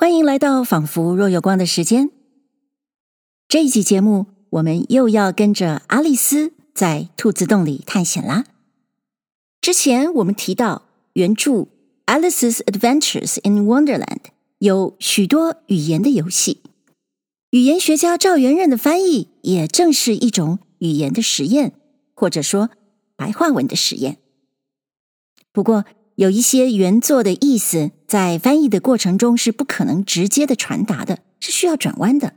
欢迎来到仿佛若有光的时间。这一集节目，我们又要跟着阿丽丝在兔子洞里探险啦。之前我们提到，原著《Alice's Adventures in Wonderland》有许多语言的游戏，语言学家赵元任的翻译也正是一种语言的实验，或者说白话文的实验。不过，有一些原作的意思，在翻译的过程中是不可能直接的传达的，是需要转弯的。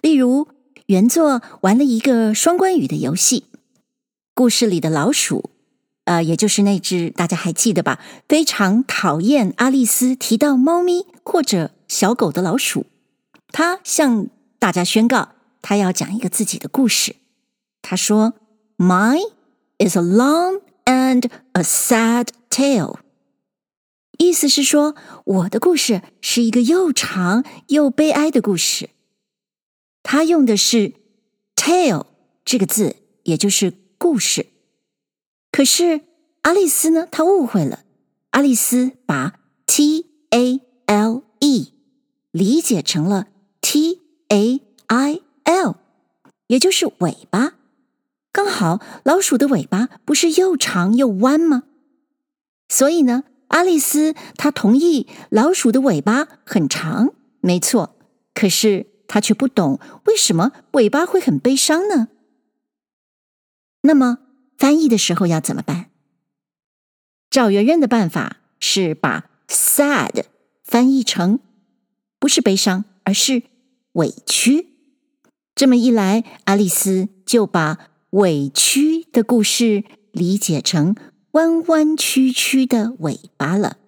例如，原作玩了一个双关语的游戏，故事里的老鼠，呃，也就是那只大家还记得吧？非常讨厌阿丽丝提到猫咪或者小狗的老鼠，他向大家宣告，他要讲一个自己的故事。他说：“Mine is a long and a sad。” Tale，意思是说，我的故事是一个又长又悲哀的故事。他用的是 “tail” 这个字，也就是故事。可是阿丽丝呢，她误会了。阿丽丝把 “t a l e” 理解成了 “t a i l”，也就是尾巴。刚好老鼠的尾巴不是又长又弯吗？所以呢，阿丽丝她同意老鼠的尾巴很长，没错。可是她却不懂为什么尾巴会很悲伤呢？那么翻译的时候要怎么办？赵元任的办法是把 “sad” 翻译成不是悲伤，而是委屈。这么一来，阿丽丝就把委屈的故事理解成。弯弯曲曲的尾巴了，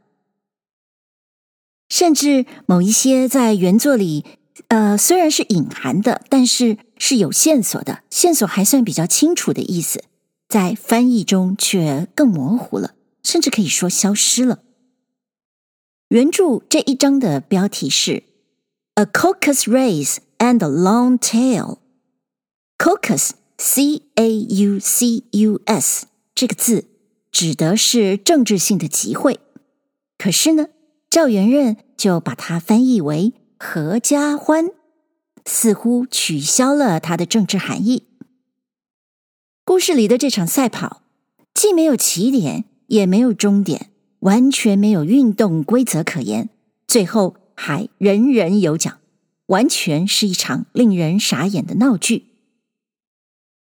甚至某一些在原作里，呃，虽然是隐含的，但是是有线索的，线索还算比较清楚的意思，在翻译中却更模糊了，甚至可以说消失了。原著这一章的标题是 "A Caucus Race and a Long Tail"，Caucus C A U C U S 这个字。指的是政治性的集会，可是呢，赵元任就把它翻译为合家欢，似乎取消了它的政治含义。故事里的这场赛跑，既没有起点，也没有终点，完全没有运动规则可言，最后还人人有奖，完全是一场令人傻眼的闹剧。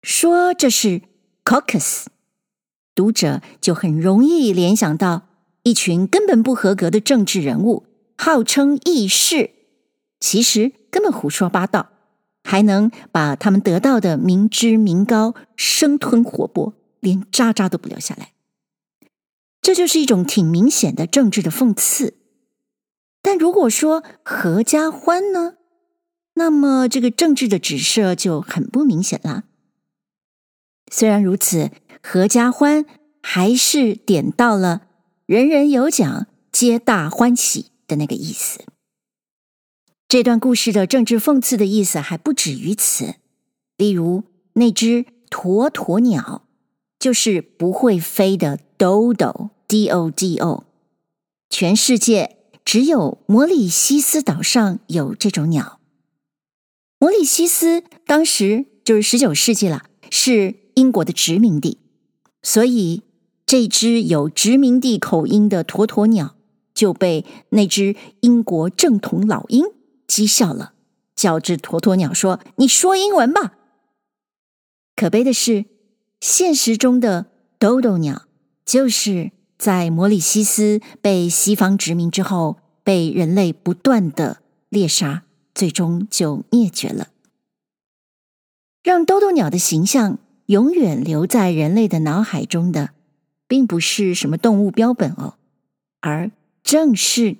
说这是 caucus。读者就很容易联想到一群根本不合格的政治人物，号称义士，其实根本胡说八道，还能把他们得到的民脂民膏生吞活剥，连渣渣都不留下来。这就是一种挺明显的政治的讽刺。但如果说合家欢呢，那么这个政治的指涉就很不明显了。虽然如此。合家欢还是点到了人人有奖、皆大欢喜的那个意思。这段故事的政治讽刺的意思还不止于此。例如，那只鸵鸵鸟就是不会飞的 Dodo，D-O-D-O。全世界只有摩里西斯岛上有这种鸟。摩里西斯当时就是十九世纪了，是英国的殖民地。所以，这只有殖民地口音的鸵鸵鸟就被那只英国正统老鹰讥笑了，叫这鸵鸵鸟说：“你说英文吧。”可悲的是，现实中的兜兜鸟就是在摩里西斯被西方殖民之后，被人类不断的猎杀，最终就灭绝了，让兜兜鸟的形象。永远留在人类的脑海中的，并不是什么动物标本哦，而正是《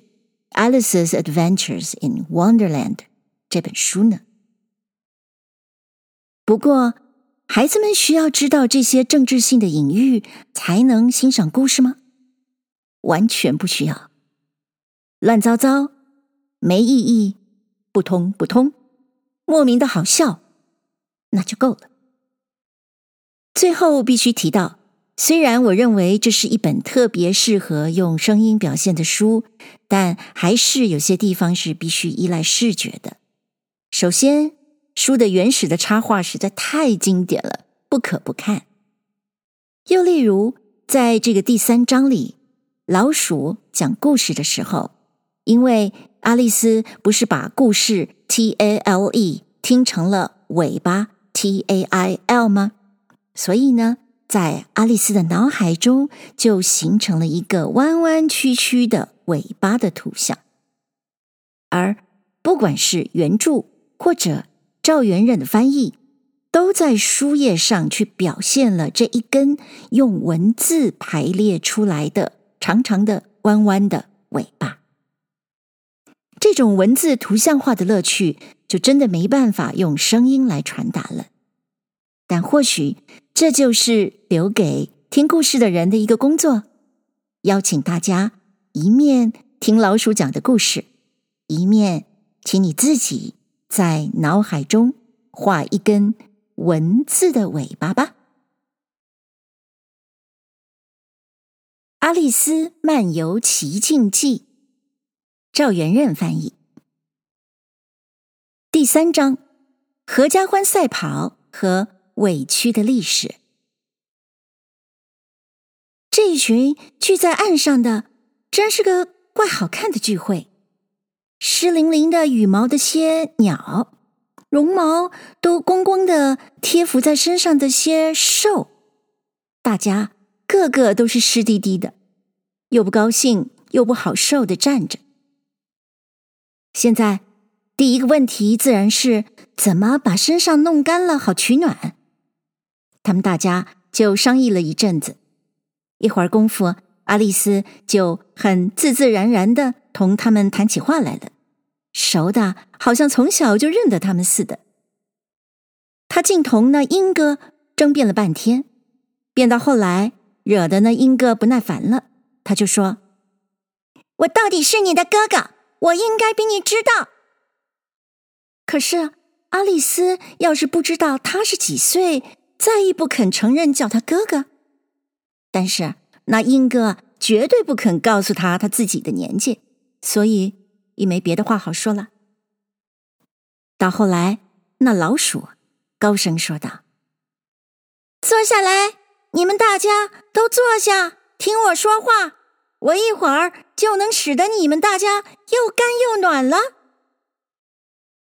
Alice's Adventures in Wonderland》这本书呢。不过，孩子们需要知道这些政治性的隐喻，才能欣赏故事吗？完全不需要，乱糟糟、没意义、不通不通、莫名的好笑，那就够了。最后必须提到，虽然我认为这是一本特别适合用声音表现的书，但还是有些地方是必须依赖视觉的。首先，书的原始的插画实在太经典了，不可不看。又例如，在这个第三章里，老鼠讲故事的时候，因为阿丽丝不是把故事 T A L E 听成了尾巴 T A I L 吗？所以呢，在阿丽丝的脑海中，就形成了一个弯弯曲曲的尾巴的图像。而不管是原著或者赵元任的翻译，都在书页上去表现了这一根用文字排列出来的长长的弯弯的尾巴。这种文字图像化的乐趣，就真的没办法用声音来传达了。但或许这就是留给听故事的人的一个工作，邀请大家一面听老鼠讲的故事，一面请你自己在脑海中画一根文字的尾巴吧。《阿丽丝漫游奇境记》，赵元任翻译。第三章：合家欢赛跑和委屈的历史。这一群聚在岸上的，真是个怪好看的聚会。湿淋淋的羽毛的些鸟，绒毛都光光的贴伏在身上的些兽，大家个个都是湿滴滴的，又不高兴又不好受的站着。现在第一个问题自然是怎么把身上弄干了，好取暖。他们大家就商议了一阵子，一会儿功夫，阿丽丝就很自自然然的同他们谈起话来了，熟的好像从小就认得他们似的。他竟同那英哥争辩了半天，辩到后来，惹得那英哥不耐烦了，他就说：“我到底是你的哥哥，我应该比你知道。可是阿丽丝要是不知道他是几岁。”再也不肯承认叫他哥哥，但是那英哥绝对不肯告诉他他自己的年纪，所以也没别的话好说了。到后来，那老鼠高声说道：“坐下来，你们大家都坐下，听我说话。我一会儿就能使得你们大家又干又暖了。”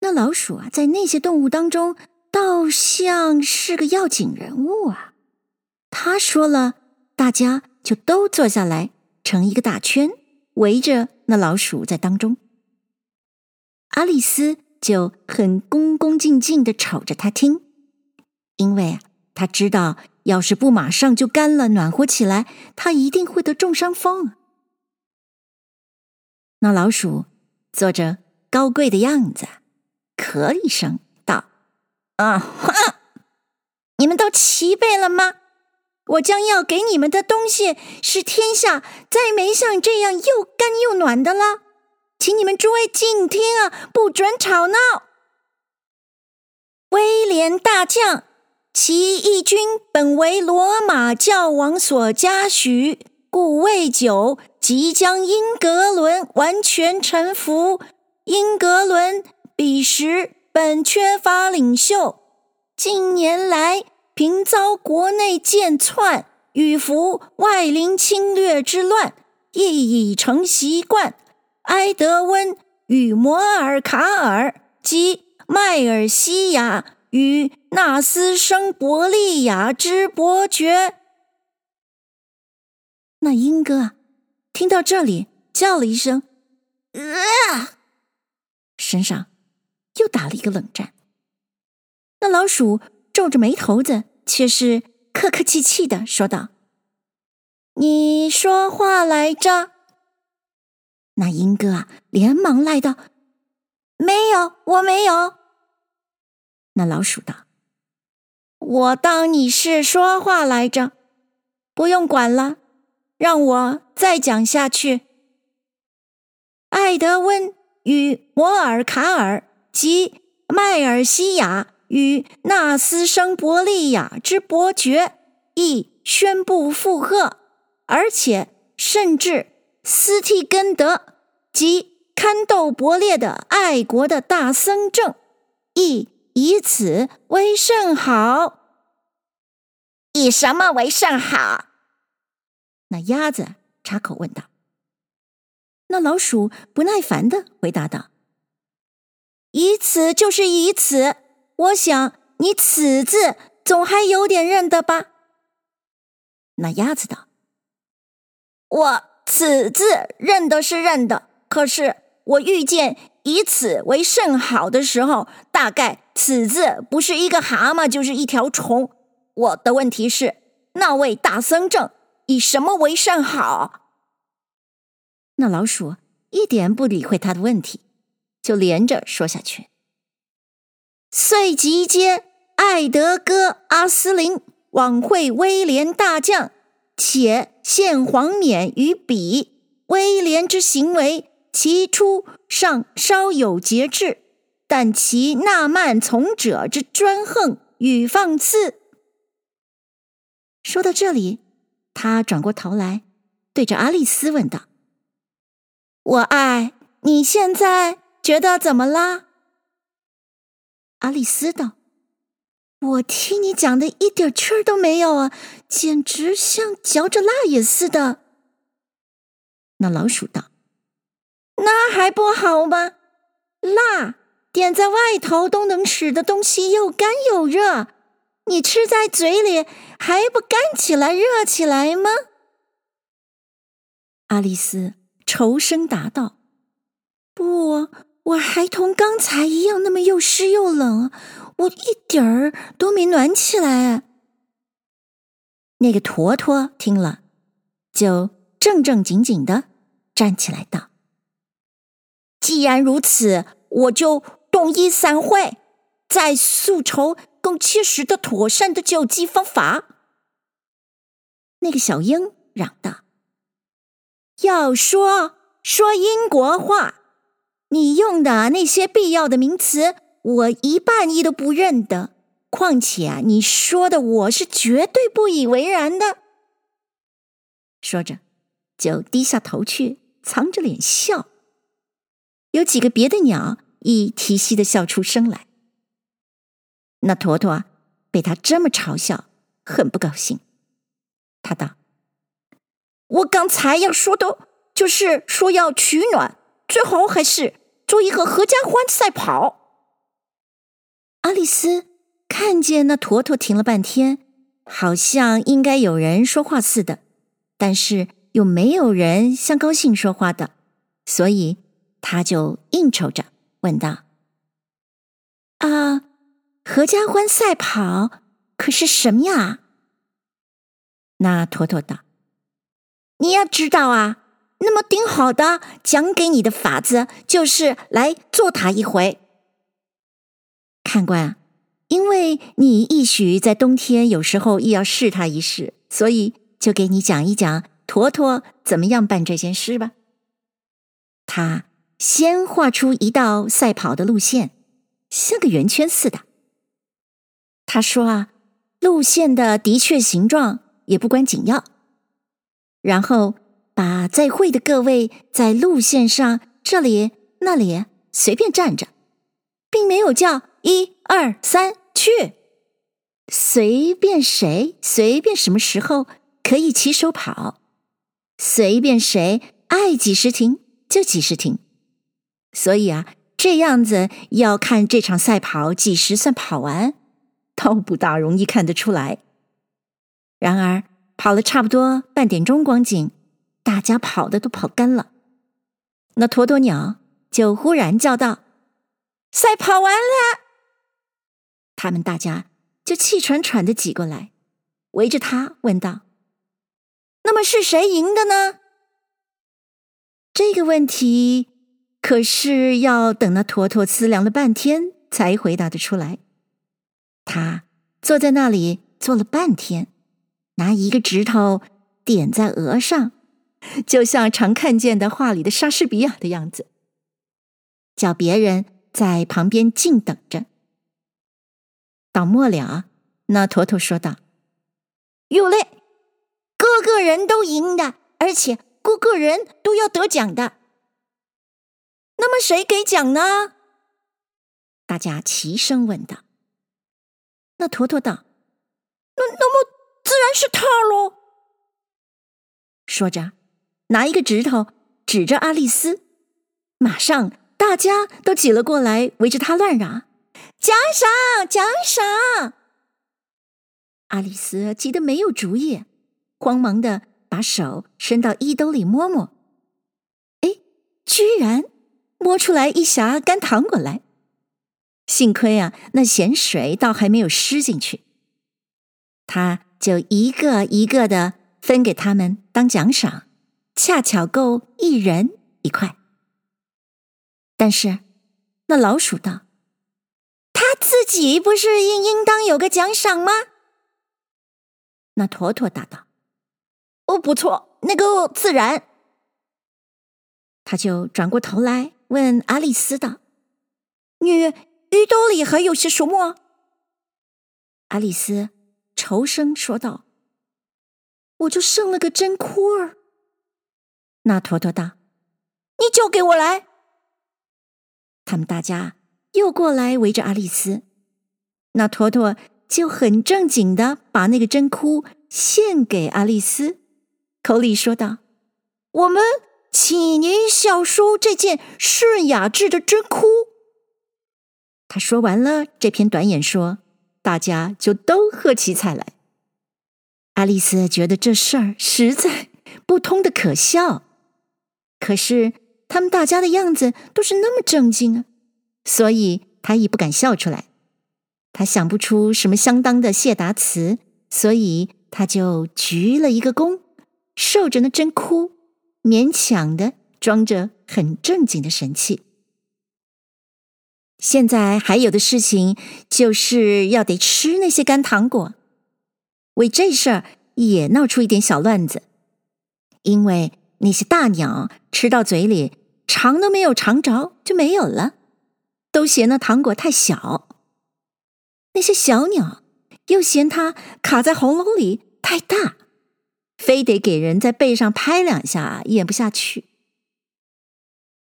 那老鼠啊，在那些动物当中，倒像是个要紧人物啊！他说了，大家就都坐下来，成一个大圈，围着那老鼠在当中。阿丽丝就很恭恭敬敬的瞅着他听，因为啊，他知道，要是不马上就干了，暖和起来，他一定会得重伤风。那老鼠做着高贵的样子，咳一声。啊哈！你们都齐备了吗？我将要给你们的东西是天下再没像这样又干又暖的了，请你们诸位静听啊，不准吵闹。威廉大将，其义军本为罗马教王所嘉许，故未久即将英格伦完全臣服。英格伦彼时。本缺乏领袖，近年来频遭国内剑窜与服外邻侵略之乱，亦已成习惯。埃德温与摩尔卡尔及迈尔西亚与纳斯生伯利亚之伯爵。那英哥啊，听到这里叫了一声：“啊！”身上。又打了一个冷战。那老鼠皱着眉头子，却是客客气气的说道：“你说话来着。”那英哥啊，连忙赖道：“没有，我没有。”那老鼠道：“我当你是说话来着，不用管了，让我再讲下去。艾德温与摩尔卡尔。”及迈尔西亚与纳斯生伯利亚之伯爵，亦宣布附和，而且甚至斯蒂根德及堪斗伯列的爱国的大僧正，亦以此为甚好。以什么为甚好？那鸭子插口问道。那老鼠不耐烦的回答道：“以此就是以此，我想你‘此’字总还有点认得吧？”那鸭子道：“我‘此’字认得是认得，可是我遇见‘以此为甚好’的时候，大概‘此’字不是一个蛤蟆，就是一条虫。我的问题是，那位大僧正以什么为甚好？”那老鼠一点不理会他的问题，就连着说下去。遂集接爱德哥阿斯林往会威廉大将，且献皇冕于彼。威廉之行为，其初尚稍有节制，但其纳慢从者之专横与放肆。说到这里，他转过头来，对着阿丽丝问道。我爱你，现在觉得怎么啦？阿丽丝道：“我听你讲的一点趣儿都没有啊，简直像嚼着蜡也似的。”那老鼠道：“那还不好吗？蜡点在外头都能使的东西又干又热，你吃在嘴里还不干起来、热起来吗？”阿丽丝。愁声答道：“不，我还同刚才一样，那么又湿又冷，我一点儿都没暖起来。”那个坨坨听了，就正正经经的站起来道：“既然如此，我就动一散会，再诉筹更切实的、妥善的救济方法。”那个小鹰嚷道。要说说英国话，你用的那些必要的名词，我一半一都不认得。况且啊，你说的我是绝对不以为然的。说着，就低下头去，藏着脸笑。有几个别的鸟亦啼兮的笑出声来。那坨坨啊被他这么嘲笑，很不高兴。他道。我刚才要说的，就是说要取暖，最好还是做一个合家欢赛跑。阿丽丝看见那坨坨停了半天，好像应该有人说话似的，但是又没有人像高兴说话的，所以他就应酬着问道：“啊，合家欢赛跑可是什么呀？”那坨坨道。你要知道啊，那么顶好的讲给你的法子，就是来做他一回。看官，因为你一许在冬天有时候亦要试他一试，所以就给你讲一讲坨坨怎么样办这件事吧。他先画出一道赛跑的路线，像个圆圈似的。他说啊，路线的的确形状也不关紧要。然后把在会的各位在路线上这里那里随便站着，并没有叫一二三去，随便谁随便什么时候可以起手跑，随便谁爱几时停就几时停。所以啊，这样子要看这场赛跑几时算跑完，倒不大容易看得出来。然而。跑了差不多半点钟光景，大家跑的都跑干了。那坨坨鸟就忽然叫道：“赛跑完了！”他们大家就气喘喘的挤过来，围着他问道：“那么是谁赢的呢？”这个问题可是要等那坨坨思量了半天才回答得出来。他坐在那里坐了半天。拿一个指头点在额上，就像常看见的画里的莎士比亚的样子，叫别人在旁边静等着。到末了，那坨坨说道：“有嘞，个个人都赢的，而且个个人都要得奖的。那么谁给奖呢？大家齐声问道。那坨坨道：“那那么自然是他喽。”说着，拿一个指头指着阿丽丝，马上大家都挤了过来，围着他乱嚷：“奖赏，奖赏！”阿丽丝急得没有主意，慌忙的把手伸到衣兜里摸摸，哎，居然！摸出来一匣干糖果来。幸亏啊，那咸水倒还没有湿进去，他就一个一个的分给他们当奖赏，恰巧够一人一块。但是那老鼠道：“他自己不是应应当有个奖赏吗？”那坨坨答道：“哦，不错，那个自然。”他就转过头来问阿丽丝道：“你鱼兜里还有些什么？”阿丽丝愁声说道：“我就剩了个针窟儿。”那坨坨道：“你就给我来。”他们大家又过来围着阿丽丝，那坨坨。就很正经的把那个针箍献给阿丽丝，口里说道：“我们请您小叔这件顺雅致的针箍。”他说完了这篇短演说，大家就都喝起彩来。阿丽丝觉得这事儿实在不通的可笑，可是他们大家的样子都是那么正经啊，所以他也不敢笑出来。他想不出什么相当的谢答词，所以他就鞠了一个躬，受着那针箍，勉强的装着很正经的神气。现在还有的事情，就是要得吃那些干糖果，为这事儿也闹出一点小乱子，因为那些大鸟吃到嘴里，尝都没有尝着就没有了，都嫌那糖果太小。那些小鸟又嫌它卡在喉咙里太大，非得给人在背上拍两下，咽不下去。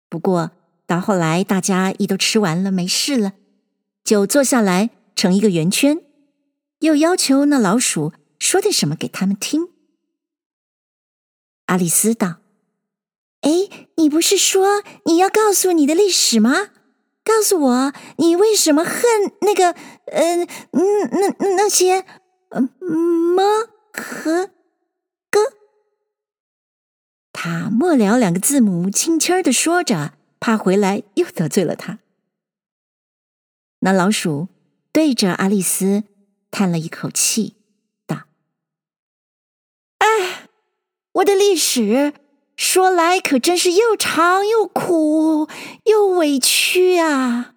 不过到后来，大家一都吃完了，没事了，就坐下来成一个圆圈，又要求那老鼠说点什么给他们听。阿丽丝道：“哎，你不是说你要告诉你的历史吗？”告诉我，你为什么恨那个，嗯，那那，那些呃么和哥？他末了两个字母，轻轻的说着，怕回来又得罪了他。那老鼠对着阿丽丝叹了一口气，道：“哎，我的历史。”说来可真是又长又苦又委屈啊！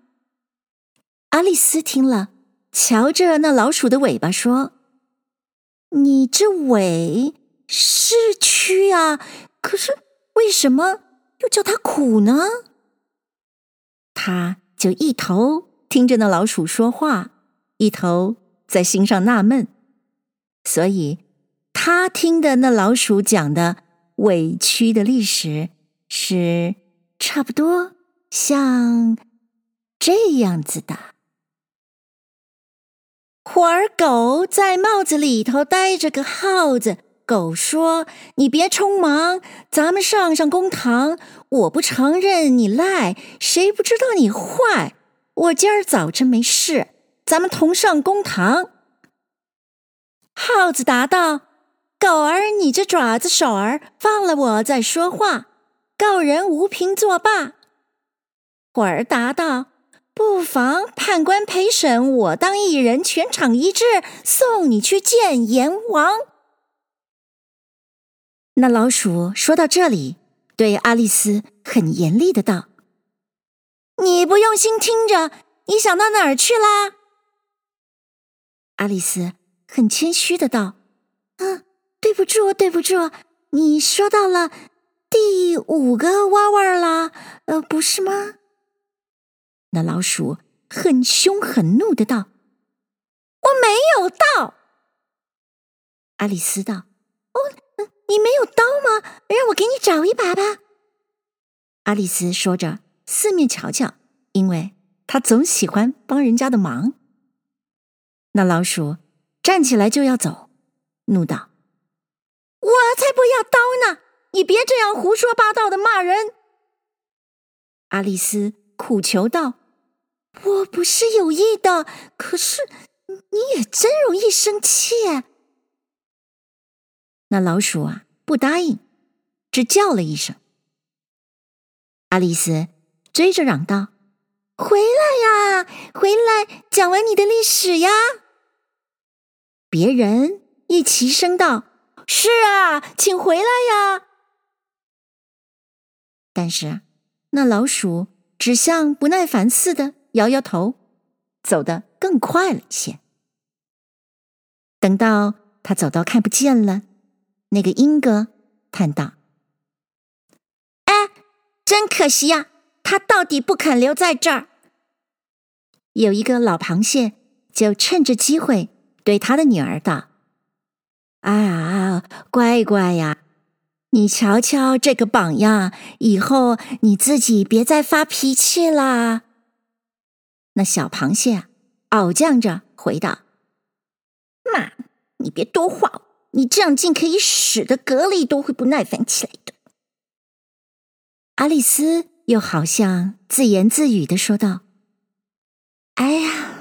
阿丽丝听了，瞧着那老鼠的尾巴说：“你这尾是屈啊，可是为什么又叫它苦呢？”他就一头听着那老鼠说话，一头在心上纳闷，所以他听的那老鼠讲的。委屈的历史是差不多像这样子的：会儿狗在帽子里头戴着个耗子，狗说：“你别匆忙，咱们上上公堂。我不承认你赖，谁不知道你坏？我今儿早晨没事，咱们同上公堂。”耗子答道。狗儿，你这爪子手儿，放了我再说话。告人无凭作罢。会儿答道：“不妨判官陪审，我当一人，全场一致，送你去见阎王。”那老鼠说到这里，对阿丽丝很严厉的道：“你不用心听着，你想到哪儿去啦？”阿丽丝很谦虚的道：“嗯。”对不住，对不住，你说到了第五个娃娃啦，呃，不是吗？那老鼠很凶很怒的道：“我没有到。”阿丽丝道：“哦，你没有刀吗？让我给你找一把吧。”阿丽丝说着，四面瞧瞧，因为她总喜欢帮人家的忙。那老鼠站起来就要走，怒道：“我才不要刀呢！你别这样胡说八道的骂人。”阿丽丝苦求道：“我不是有意的，可是你也真容易生气。”那老鼠啊，不答应，只叫了一声。阿丽丝追着嚷道：“回来呀，回来，讲完你的历史呀！”别人一齐声道：“是啊，请回来呀！”但是那老鼠只像不耐烦似的摇摇头，走得更快了一些。等到他走到看不见了，那个鹦哥叹道：“哎，真可惜呀，他到底不肯留在这儿。”有一个老螃蟹就趁着机会。对他的女儿道：“啊，乖乖呀，你瞧瞧这个榜样，以后你自己别再发脾气啦。”那小螃蟹傲犟着回道：“妈，你别多话，你这样竟可以使得蛤蜊都会不耐烦起来的。”阿丽丝又好像自言自语的说道：“哎呀。”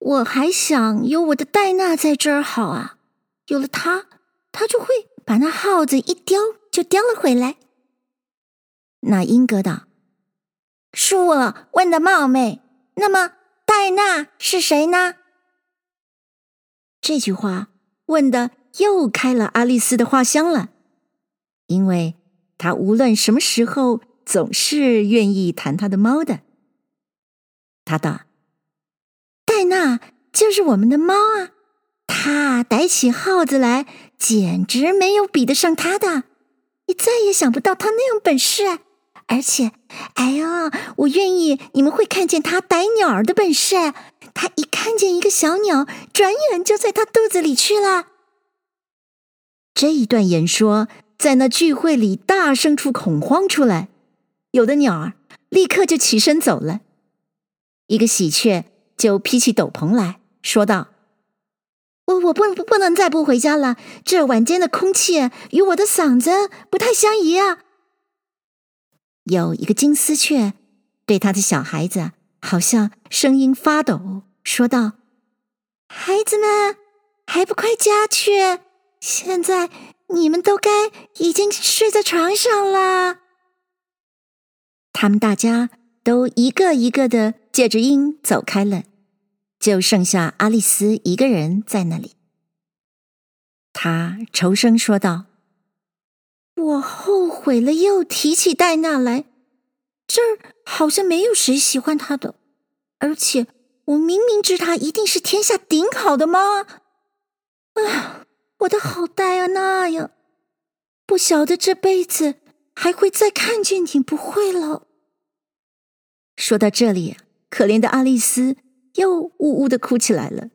我还想有我的戴娜在这儿好啊，有了它，它就会把那耗子一叼就叼了回来。那英哥道：“恕我问的冒昧，那么戴娜是谁呢？”这句话问的又开了阿丽丝的话箱了，因为她无论什么时候总是愿意谈她的猫的。她道。戴娜就是我们的猫啊，他逮起耗子来，简直没有比得上他的。你再也想不到他那样本事！而且，哎呀，我愿意你们会看见他逮鸟儿的本事。他一看见一个小鸟，转眼就在他肚子里去了。这一段演说在那聚会里大声出恐慌出来，有的鸟儿立刻就起身走了，一个喜鹊。就披起斗篷来说道：“我不不不能再不回家了。这晚间的空气与我的嗓子不太相宜啊。”有一个金丝雀对他的小孩子好像声音发抖，说道：“孩子们，还不快家去？现在你们都该已经睡在床上了。”他们大家都一个一个的借着音走开了。就剩下阿丽丝一个人在那里。他愁声说道：“我后悔了，又提起戴娜来。这儿好像没有谁喜欢她的，而且我明明知她一定是天下顶好的猫啊！我的好戴安娜呀，不晓得这辈子还会再看见你不会了。”说到这里，可怜的阿丽丝。又呜呜的哭起来了，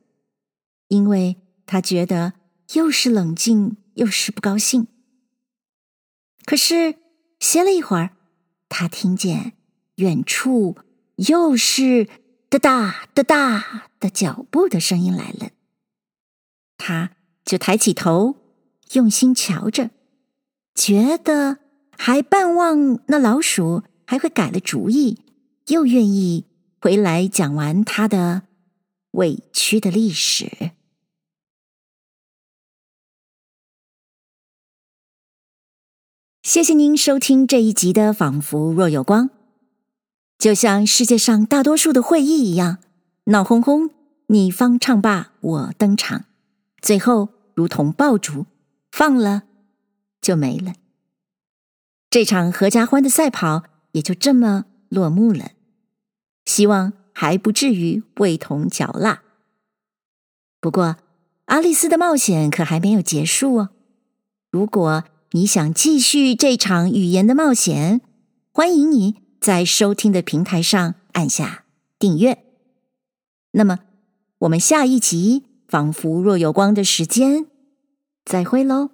因为她觉得又是冷静又是不高兴。可是歇了一会儿，他听见远处又是哒哒哒哒的脚步的声音来了，他就抬起头，用心瞧着，觉得还盼望那老鼠还会改了主意，又愿意。回来讲完他的委屈的历史。谢谢您收听这一集的《仿佛若有光》。就像世界上大多数的会议一样，闹哄哄，你方唱罢我登场，最后如同爆竹，放了就没了。这场合家欢的赛跑也就这么落幕了。希望还不至于味同嚼蜡。不过，阿丽丝的冒险可还没有结束哦。如果你想继续这场语言的冒险，欢迎你在收听的平台上按下订阅。那么，我们下一集《仿佛若有光》的时间，再会喽。